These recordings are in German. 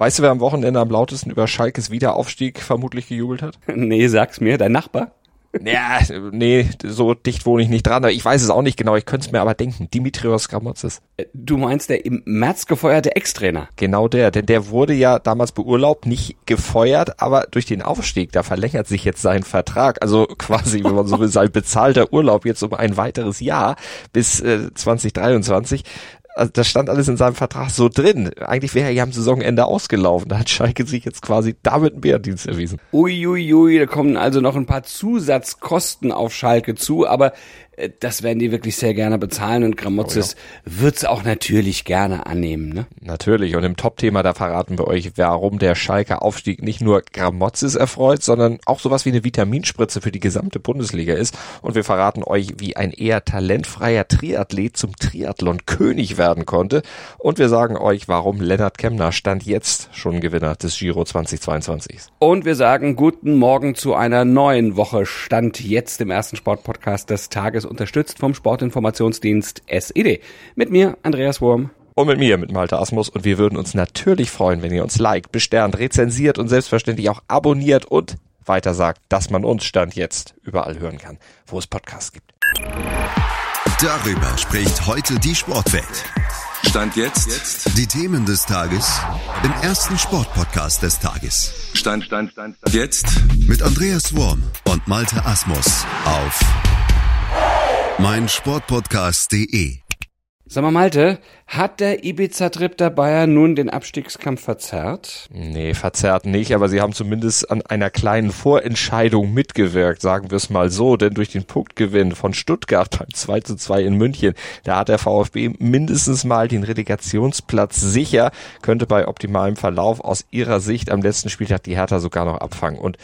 Weißt du, wer am Wochenende am lautesten über Schalkes Wiederaufstieg vermutlich gejubelt hat? Nee, sag's mir, dein Nachbar? Ja, nee, so dicht wohne ich nicht dran. Ich weiß es auch nicht genau, ich könnte es mir aber denken. Dimitrios Gramotzes. Äh, du meinst der im März gefeuerte Ex-Trainer? Genau der, denn der wurde ja damals beurlaubt, nicht gefeuert, aber durch den Aufstieg, da verlängert sich jetzt sein Vertrag. Also quasi, wenn man so will, sein bezahlter Urlaub jetzt um ein weiteres Jahr bis äh, 2023 also das stand alles in seinem Vertrag so drin. Eigentlich wäre er ja am Saisonende ausgelaufen. Da hat Schalke sich jetzt quasi damit einen Bärendienst erwiesen. Uiuiui, ui, ui, da kommen also noch ein paar Zusatzkosten auf Schalke zu, aber das werden die wirklich sehr gerne bezahlen und Gramozis oh ja. wird's auch natürlich gerne annehmen. Ne? Natürlich und im Top-Thema, da verraten wir euch, warum der Schalke Aufstieg nicht nur Gramozis erfreut, sondern auch sowas wie eine Vitaminspritze für die gesamte Bundesliga ist und wir verraten euch, wie ein eher talentfreier Triathlet zum Triathlon-König werden konnte und wir sagen euch, warum Lennart Kemner stand jetzt schon Gewinner des Giro 2022. Und wir sagen guten Morgen zu einer neuen Woche Stand jetzt im ersten Sportpodcast des Tages unterstützt vom Sportinformationsdienst SED. Mit mir, Andreas Wurm. Und mit mir, mit Malte Asmus. Und wir würden uns natürlich freuen, wenn ihr uns liked, besternt, rezensiert und selbstverständlich auch abonniert und weiter sagt, dass man uns Stand jetzt überall hören kann, wo es Podcasts gibt. Darüber spricht heute die Sportwelt. Stand jetzt. jetzt. Die Themen des Tages im ersten Sportpodcast des Tages. Stand, Stand, Stand, Stand. Jetzt. Mit Andreas Wurm und Malte Asmus auf mein Sportpodcast.de. Sag mal, Malte, hat der Ibiza-Trip der Bayern nun den Abstiegskampf verzerrt? Nee, verzerrt nicht, aber sie haben zumindest an einer kleinen Vorentscheidung mitgewirkt, sagen wir es mal so, denn durch den Punktgewinn von Stuttgart beim 2 zu 2 in München, da hat der VfB mindestens mal den Relegationsplatz sicher, könnte bei optimalem Verlauf aus ihrer Sicht am letzten Spieltag die Hertha sogar noch abfangen und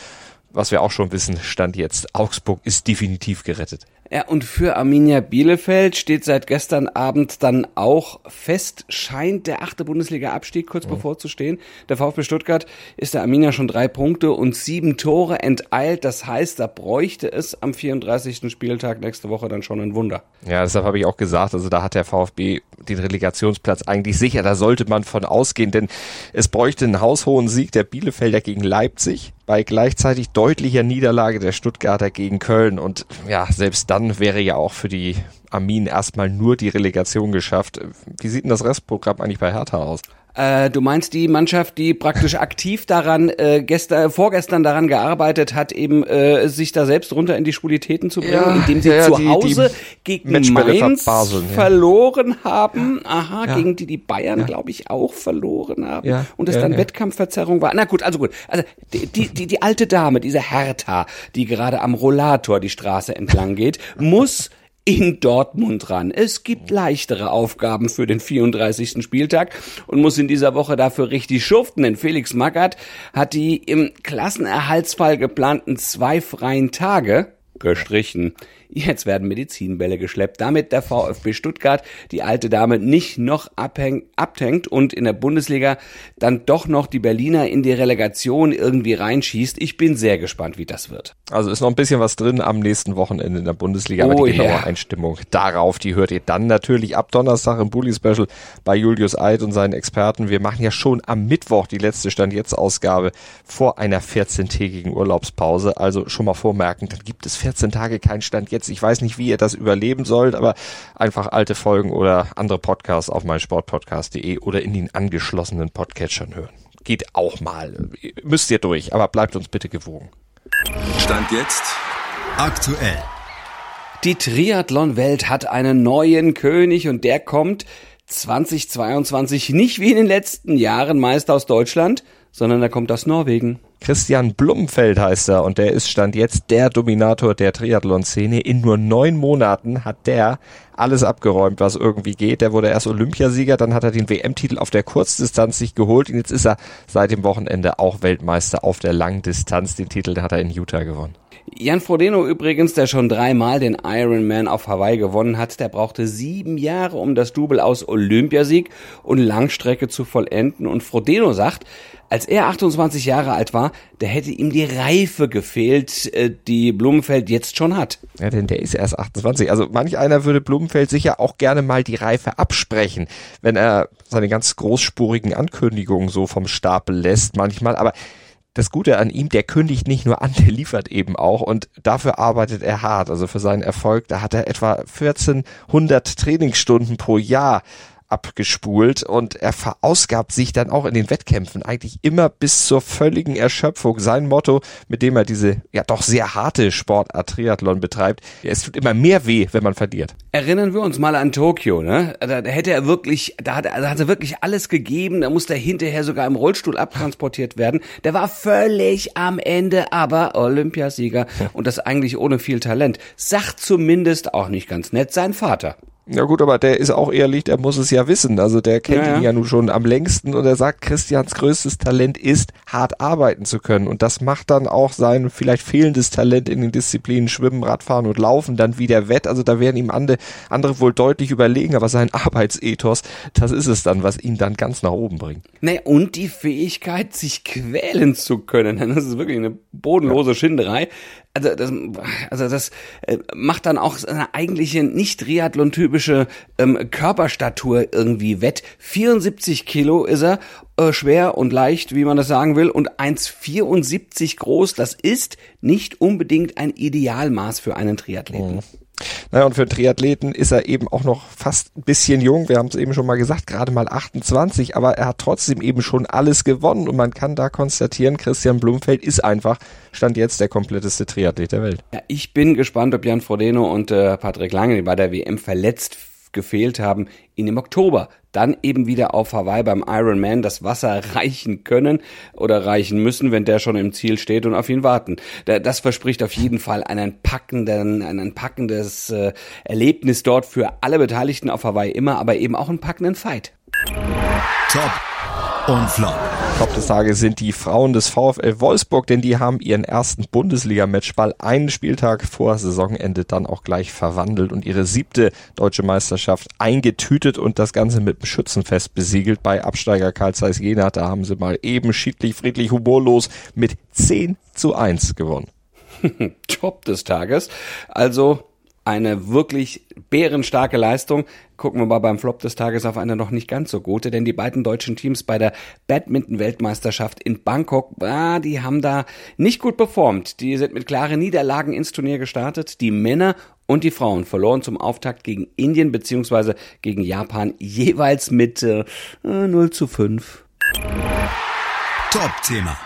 was wir auch schon wissen, stand jetzt, Augsburg ist definitiv gerettet. Ja, und für Arminia Bielefeld steht seit gestern Abend dann auch fest, scheint der achte Bundesliga-Abstieg kurz mhm. bevorzustehen. Der VfB Stuttgart ist der Arminia schon drei Punkte und sieben Tore enteilt. Das heißt, da bräuchte es am 34. Spieltag nächste Woche dann schon ein Wunder. Ja, deshalb habe ich auch gesagt, also da hat der VfB den Relegationsplatz eigentlich sicher. Da sollte man von ausgehen, denn es bräuchte einen haushohen Sieg der Bielefelder gegen Leipzig bei gleichzeitig deutlicher Niederlage der Stuttgarter gegen Köln. Und ja, selbst dann wäre ja auch für die Armin erstmal nur die Relegation geschafft. Wie sieht denn das Restprogramm eigentlich bei Hertha aus? Äh, du meinst die Mannschaft, die praktisch aktiv daran, äh, gestern, vorgestern daran gearbeitet hat, eben äh, sich da selbst runter in die Spulitäten zu bringen, ja, indem sie ja, zu die, Hause die gegen Mainz verloren haben. Aha, gegen die die Bayern, glaube ich, auch verloren haben. Ja, und es dann Wettkampfverzerrung war. Na gut, also gut. Also die, die, die, die alte Dame, diese Hertha, die gerade am Rollator die Straße entlang geht, muss in Dortmund ran. Es gibt leichtere Aufgaben für den 34. Spieltag und muss in dieser Woche dafür richtig schuften, denn Felix Magath hat die im Klassenerhaltsfall geplanten zwei freien Tage gestrichen. Jetzt werden Medizinbälle geschleppt, damit der VfB Stuttgart die alte Dame nicht noch abhäng, abhängt und in der Bundesliga dann doch noch die Berliner in die Relegation irgendwie reinschießt. Ich bin sehr gespannt, wie das wird. Also ist noch ein bisschen was drin am nächsten Wochenende in der Bundesliga, aber oh, die genaue yeah. Einstimmung darauf, die hört ihr dann natürlich ab Donnerstag im Bully Special bei Julius Eid und seinen Experten. Wir machen ja schon am Mittwoch die letzte Stand jetzt Ausgabe vor einer 14-tägigen Urlaubspause. Also schon mal vormerken, dann gibt es 14 Tage kein Stand jetzt. Ich weiß nicht, wie ihr das überleben sollt, aber einfach alte Folgen oder andere Podcasts auf meinsportpodcast.de oder in den angeschlossenen Podcatchern hören. Geht auch mal. Müsst ihr durch, aber bleibt uns bitte gewogen. Stand jetzt aktuell. Die Triathlon-Welt hat einen neuen König und der kommt 2022 nicht wie in den letzten Jahren meist aus Deutschland, sondern er kommt aus Norwegen. Christian Blumfeld heißt er und der ist Stand jetzt der Dominator der Triathlon-Szene. In nur neun Monaten hat der alles abgeräumt, was irgendwie geht. Der wurde erst Olympiasieger, dann hat er den WM-Titel auf der Kurzdistanz sich geholt und jetzt ist er seit dem Wochenende auch Weltmeister auf der Langdistanz. Den Titel hat er in Utah gewonnen. Jan Frodeno übrigens, der schon dreimal den Ironman auf Hawaii gewonnen hat, der brauchte sieben Jahre, um das Double aus Olympiasieg und Langstrecke zu vollenden. Und Frodeno sagt, Als er 28 Jahre alt war, da hätte ihm die Reife gefehlt, äh, die Blumenfeld jetzt schon hat. Ja, denn der ist erst 28. Also manch einer würde Blumenfeld sicher auch gerne mal die Reife absprechen, wenn er seine ganz großspurigen Ankündigungen so vom Stapel lässt manchmal. Aber das Gute an ihm, der kündigt nicht nur an, der liefert eben auch und dafür arbeitet er hart. Also für seinen Erfolg, da hat er etwa 1400 Trainingsstunden pro Jahr abgespult und er verausgabt sich dann auch in den Wettkämpfen eigentlich immer bis zur völligen Erschöpfung. Sein Motto, mit dem er diese ja doch sehr harte Sportart Triathlon betreibt, es tut immer mehr weh, wenn man verliert. Erinnern wir uns mal an Tokio, ne? Da, hätte er wirklich, da hat, da hat er wirklich alles gegeben, da musste er hinterher sogar im Rollstuhl abtransportiert werden. Der war völlig am Ende, aber Olympiasieger und das eigentlich ohne viel Talent. Sagt zumindest auch nicht ganz nett sein Vater. Ja gut, aber der ist auch ehrlich, der muss es ja wissen. Also der kennt ja, ja. ihn ja nun schon am längsten und er sagt, Christians größtes Talent ist, hart arbeiten zu können. Und das macht dann auch sein vielleicht fehlendes Talent in den Disziplinen Schwimmen, Radfahren und Laufen dann wieder wett. Also da werden ihm andere, andere wohl deutlich überlegen, aber sein Arbeitsethos, das ist es dann, was ihn dann ganz nach oben bringt. Naja, und die Fähigkeit, sich quälen zu können. Das ist wirklich eine bodenlose ja. Schinderei also das, also das äh, macht dann auch seine eigentliche nicht Triathlon-typische ähm, Körperstatur irgendwie wett. 74 Kilo ist er, äh, schwer und leicht, wie man das sagen will, und 1,74 groß. Das ist nicht unbedingt ein Idealmaß für einen Triathleten. Mhm. Naja, und für Triathleten ist er eben auch noch fast ein bisschen jung. Wir haben es eben schon mal gesagt, gerade mal 28, aber er hat trotzdem eben schon alles gewonnen und man kann da konstatieren, Christian Blumfeld ist einfach, stand jetzt der kompletteste Triathlet der Welt. Ja, ich bin gespannt, ob Jan Frodeno und äh, Patrick Lange, die bei der WM verletzt gefehlt haben, ihn im Oktober dann eben wieder auf Hawaii beim Ironman das Wasser reichen können oder reichen müssen, wenn der schon im Ziel steht und auf ihn warten. Das verspricht auf jeden Fall einen packenden, ein packendes äh, Erlebnis dort für alle Beteiligten auf Hawaii immer, aber eben auch einen packenden Fight. Top und Flop. Top des Tages sind die Frauen des VfL Wolfsburg, denn die haben ihren ersten Bundesliga-Matchball einen Spieltag vor Saisonende dann auch gleich verwandelt und ihre siebte deutsche Meisterschaft eingetütet und das Ganze mit dem Schützenfest besiegelt bei Absteiger Karl Zeiss Jena. Da haben sie mal eben schiedlich, friedlich, humorlos mit 10 zu 1 gewonnen. Top des Tages. Also eine wirklich bärenstarke Leistung. Gucken wir mal beim Flop des Tages auf eine noch nicht ganz so gute, denn die beiden deutschen Teams bei der Badminton-Weltmeisterschaft in Bangkok, ah, die haben da nicht gut performt. Die sind mit klaren Niederlagen ins Turnier gestartet. Die Männer und die Frauen verloren zum Auftakt gegen Indien beziehungsweise gegen Japan jeweils mit äh, 0 zu 5. Top-Thema.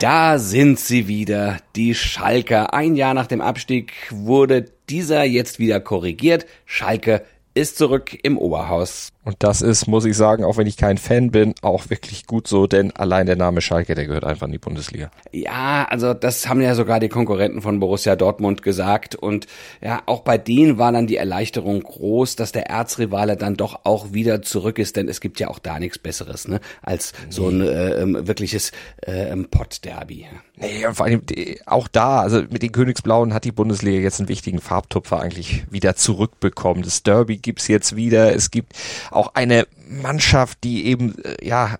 Da sind sie wieder, die Schalker. Ein Jahr nach dem Abstieg wurde dieser jetzt wieder korrigiert. Schalke ist zurück im Oberhaus. Und das ist, muss ich sagen, auch wenn ich kein Fan bin, auch wirklich gut so, denn allein der Name Schalke, der gehört einfach in die Bundesliga. Ja, also das haben ja sogar die Konkurrenten von Borussia Dortmund gesagt. Und ja, auch bei denen war dann die Erleichterung groß, dass der Erzrivale dann doch auch wieder zurück ist, denn es gibt ja auch da nichts Besseres, ne, als nee. so ein äh, ähm, wirkliches äh, Pott-Derby. Nee, und vor allem auch da, also mit den Königsblauen hat die Bundesliga jetzt einen wichtigen Farbtupfer eigentlich wieder zurückbekommen. Das Derby gibt's jetzt wieder. Es gibt auch eine Mannschaft, die eben, äh, ja,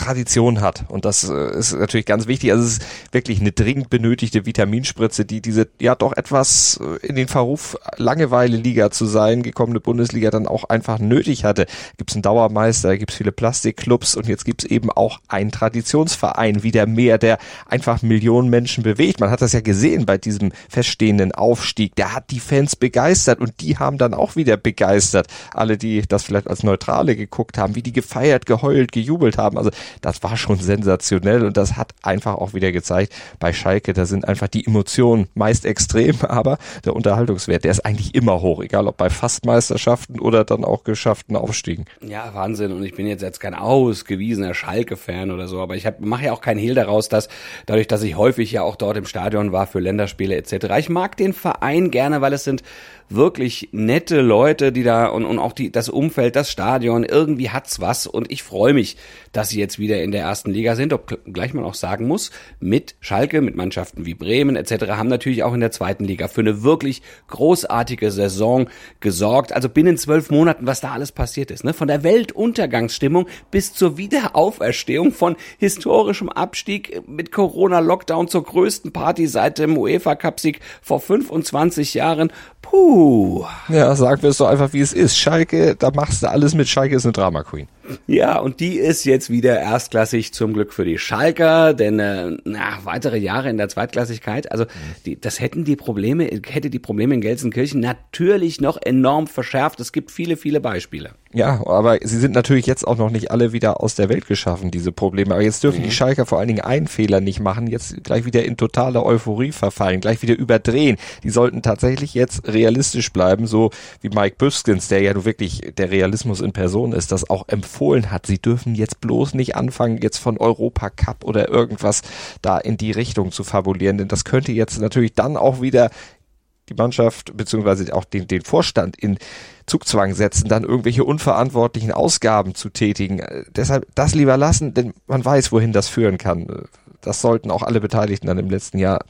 Tradition hat. Und das äh, ist natürlich ganz wichtig. Also es ist wirklich eine dringend benötigte Vitaminspritze, die diese ja doch etwas äh, in den Verruf Langeweile-Liga zu sein, gekommene Bundesliga dann auch einfach nötig hatte. Gibt es einen Dauermeister, gibt es viele Plastikclubs und jetzt gibt es eben auch einen Traditionsverein wieder mehr, der einfach Millionen Menschen bewegt. Man hat das ja gesehen bei diesem feststehenden Aufstieg. Der hat die Fans begeistert und die haben dann auch wieder begeistert. Alle, die das vielleicht als Neutrale geguckt haben, wie die gefeiert, geheult, gejubelt haben. Also das war schon sensationell und das hat einfach auch wieder gezeigt, bei Schalke, da sind einfach die Emotionen meist extrem, aber der Unterhaltungswert, der ist eigentlich immer hoch, egal ob bei Fastmeisterschaften oder dann auch geschafften Aufstiegen. Ja, Wahnsinn und ich bin jetzt jetzt kein ausgewiesener Schalke-Fan oder so, aber ich mache ja auch keinen Hehl daraus, dass dadurch, dass ich häufig ja auch dort im Stadion war für Länderspiele etc., ich mag den Verein gerne, weil es sind wirklich nette Leute, die da und, und auch die, das Umfeld, das Stadion, irgendwie hat's was und ich freue mich, dass sie jetzt wieder in der ersten Liga sind, obgleich man auch sagen muss, mit Schalke, mit Mannschaften wie Bremen etc. haben natürlich auch in der zweiten Liga für eine wirklich großartige Saison gesorgt. Also binnen zwölf Monaten, was da alles passiert ist, ne? von der Weltuntergangsstimmung bis zur Wiederauferstehung von historischem Abstieg mit Corona-Lockdown zur größten Party seit dem UEFA-Cup-Sieg vor 25 Jahren. Puh. Ja, sagen wir es doch einfach, wie es ist. Schalke, da machst du alles mit. Schalke ist eine Drama Queen. Ja, und die ist jetzt wieder erstklassig zum Glück für die Schalker, denn äh, na, weitere Jahre in der Zweitklassigkeit, also die, das hätten die Probleme, hätte die Probleme in Gelsenkirchen natürlich noch enorm verschärft. Es gibt viele, viele Beispiele. Ja, aber sie sind natürlich jetzt auch noch nicht alle wieder aus der Welt geschaffen, diese Probleme. Aber jetzt dürfen mhm. die Schalker vor allen Dingen einen Fehler nicht machen, jetzt gleich wieder in totale Euphorie verfallen, gleich wieder überdrehen. Die sollten tatsächlich jetzt realistisch bleiben, so wie Mike Büskens, der ja wirklich der Realismus in Person ist, das auch empfohlen hat. Sie dürfen jetzt bloß nicht anfangen, jetzt von Europa Cup oder irgendwas da in die Richtung zu fabulieren, denn das könnte jetzt natürlich dann auch wieder die Mannschaft beziehungsweise auch den, den Vorstand in Zugzwang setzen, dann irgendwelche unverantwortlichen Ausgaben zu tätigen. Äh, deshalb das lieber lassen, denn man weiß, wohin das führen kann. Das sollten auch alle Beteiligten dann im letzten Jahr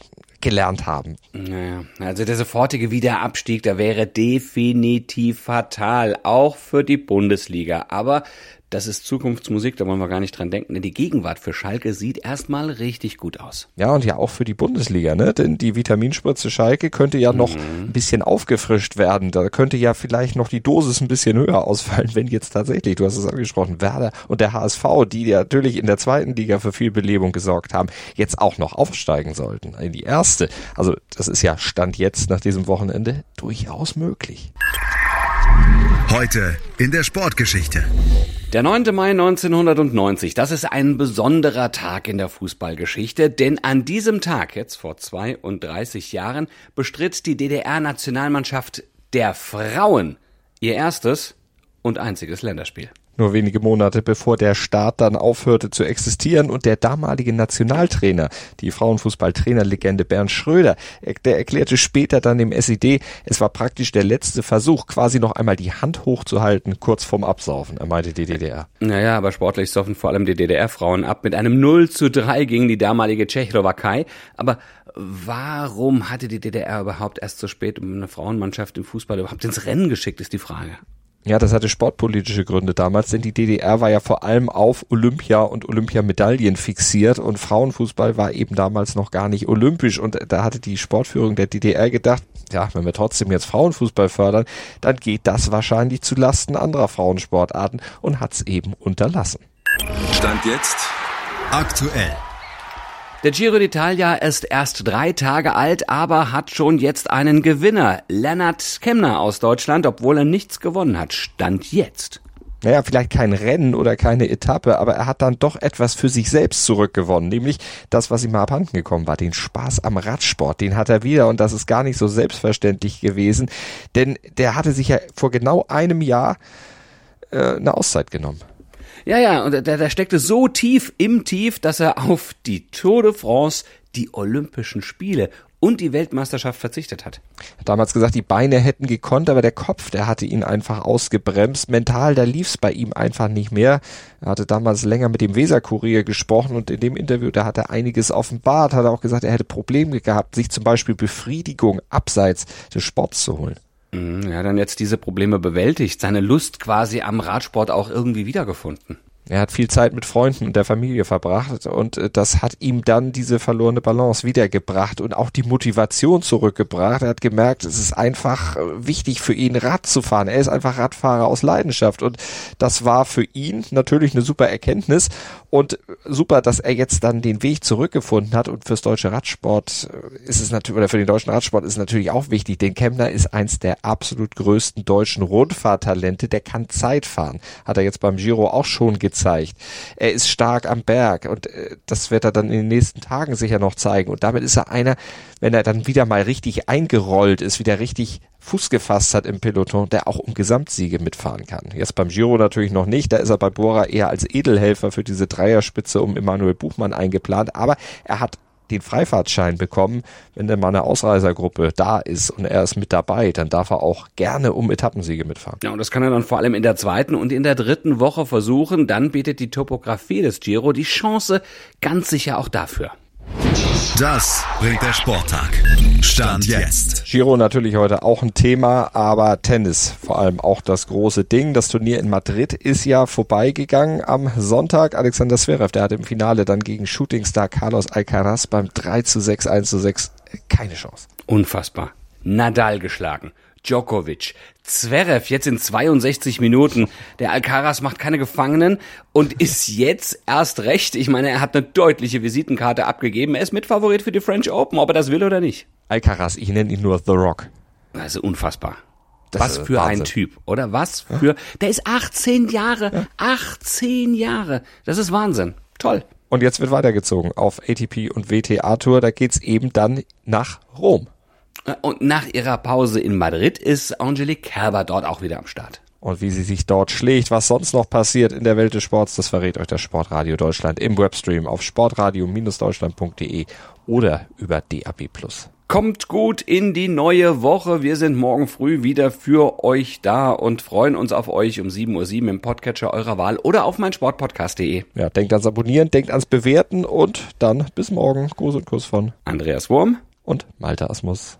gelernt haben. Naja, also der sofortige Wiederabstieg, der wäre definitiv fatal, auch für die Bundesliga. Aber das ist Zukunftsmusik, da wollen wir gar nicht dran denken, denn die Gegenwart für Schalke sieht erstmal richtig gut aus. Ja, und ja auch für die Bundesliga, ne? Denn die Vitaminspritze Schalke könnte ja noch mhm. ein bisschen aufgefrischt werden. Da könnte ja vielleicht noch die Dosis ein bisschen höher ausfallen, wenn jetzt tatsächlich, du hast es angesprochen, Werder und der HSV, die ja natürlich in der zweiten Liga für viel Belebung gesorgt haben, jetzt auch noch aufsteigen sollten in die erste. Also das ist ja Stand jetzt nach diesem Wochenende durchaus möglich. Heute in der Sportgeschichte. Der 9. Mai 1990, das ist ein besonderer Tag in der Fußballgeschichte, denn an diesem Tag, jetzt vor 32 Jahren, bestritt die DDR-Nationalmannschaft der Frauen ihr erstes und einziges Länderspiel nur wenige Monate bevor der Staat dann aufhörte zu existieren und der damalige Nationaltrainer, die Frauenfußballtrainerlegende Bernd Schröder, der erklärte später dann dem SED, es war praktisch der letzte Versuch, quasi noch einmal die Hand hochzuhalten, kurz vorm Absaufen, er meinte die DDR. Naja, aber sportlich saufen vor allem die DDR-Frauen ab mit einem 0 zu 3 gegen die damalige Tschechoslowakei, aber Warum hatte die DDR überhaupt erst so spät eine Frauenmannschaft im Fußball überhaupt ins Rennen geschickt, ist die Frage. Ja, das hatte sportpolitische Gründe damals, denn die DDR war ja vor allem auf Olympia und Olympiamedaillen fixiert und Frauenfußball war eben damals noch gar nicht olympisch und da hatte die Sportführung der DDR gedacht, ja, wenn wir trotzdem jetzt Frauenfußball fördern, dann geht das wahrscheinlich zu Lasten anderer Frauensportarten und hat's eben unterlassen. Stand jetzt aktuell. Der Giro d'Italia ist erst drei Tage alt, aber hat schon jetzt einen Gewinner. Lennart Kemner aus Deutschland, obwohl er nichts gewonnen hat. Stand jetzt. Naja, vielleicht kein Rennen oder keine Etappe, aber er hat dann doch etwas für sich selbst zurückgewonnen, nämlich das, was ihm abhanden gekommen war, den Spaß am Radsport, den hat er wieder und das ist gar nicht so selbstverständlich gewesen, denn der hatte sich ja vor genau einem Jahr äh, eine Auszeit genommen. Ja, ja, und der, der steckte so tief im Tief, dass er auf die Tour de France, die Olympischen Spiele und die Weltmeisterschaft verzichtet hat. hat damals gesagt, die Beine hätten gekonnt, aber der Kopf, der hatte ihn einfach ausgebremst. Mental, da lief's bei ihm einfach nicht mehr. Er hatte damals länger mit dem Weserkurier gesprochen und in dem Interview, da hat er einiges offenbart, hat er auch gesagt, er hätte Probleme gehabt, sich zum Beispiel Befriedigung abseits des Sports zu holen. Mhm, ja, dann jetzt diese Probleme bewältigt, seine Lust quasi am Radsport auch irgendwie wiedergefunden. Er hat viel Zeit mit Freunden und der Familie verbracht und äh, das hat ihm dann diese verlorene Balance wiedergebracht und auch die Motivation zurückgebracht. Er hat gemerkt, es ist einfach äh, wichtig für ihn, Rad zu fahren. Er ist einfach Radfahrer aus Leidenschaft und das war für ihn natürlich eine super Erkenntnis und super, dass er jetzt dann den Weg zurückgefunden hat und fürs deutsche Radsport äh, ist es natürlich, oder für den deutschen Radsport ist es natürlich auch wichtig, denn Kemner ist eins der absolut größten deutschen Rundfahrtalente, der kann Zeit fahren. Hat er jetzt beim Giro auch schon gezeigt gezeigt. Er ist stark am Berg und äh, das wird er dann in den nächsten Tagen sicher noch zeigen. Und damit ist er einer, wenn er dann wieder mal richtig eingerollt ist, wieder richtig Fuß gefasst hat im Peloton, der auch um Gesamtsiege mitfahren kann. Jetzt beim Giro natürlich noch nicht, da ist er bei Bora eher als Edelhelfer für diese Dreierspitze um Emanuel Buchmann eingeplant, aber er hat den Freifahrtschein bekommen. Wenn denn mal eine Ausreisergruppe da ist und er ist mit dabei, dann darf er auch gerne um Etappensiege mitfahren. Ja, und das kann er dann vor allem in der zweiten und in der dritten Woche versuchen. Dann bietet die Topografie des Giro die Chance ganz sicher auch dafür. Das bringt der Sporttag. Stand jetzt. Giro natürlich heute auch ein Thema, aber Tennis vor allem auch das große Ding. Das Turnier in Madrid ist ja vorbeigegangen am Sonntag. Alexander Zverev, der hat im Finale dann gegen Shootingstar Carlos Alcaraz beim 3 zu 6, 1 zu 6 keine Chance. Unfassbar. Nadal geschlagen. Djokovic, Zverev jetzt in 62 Minuten. Der Alcaraz macht keine Gefangenen und ist jetzt erst recht. Ich meine, er hat eine deutliche Visitenkarte abgegeben. Er ist Mitfavorit für die French Open, ob er das will oder nicht. Alcaraz, ich nenne ihn nur The Rock. Also unfassbar. Das Was für Wahnsinn. ein Typ, oder? Was für, der ist 18 Jahre, 18 Jahre. Das ist Wahnsinn. Toll. Und jetzt wird weitergezogen auf ATP und WTA Tour. Da geht's eben dann nach Rom. Und nach ihrer Pause in Madrid ist Angelique Kerber dort auch wieder am Start. Und wie sie sich dort schlägt, was sonst noch passiert in der Welt des Sports, das verrät euch das Sportradio Deutschland im Webstream auf sportradio-deutschland.de oder über DAB+. Kommt gut in die neue Woche. Wir sind morgen früh wieder für euch da und freuen uns auf euch um 7.07 Uhr im Podcatcher eurer Wahl oder auf meinsportpodcast.de. Ja, denkt ans Abonnieren, denkt ans Bewerten und dann bis morgen. Gruß und Kuss von Andreas Wurm und Malte Asmus.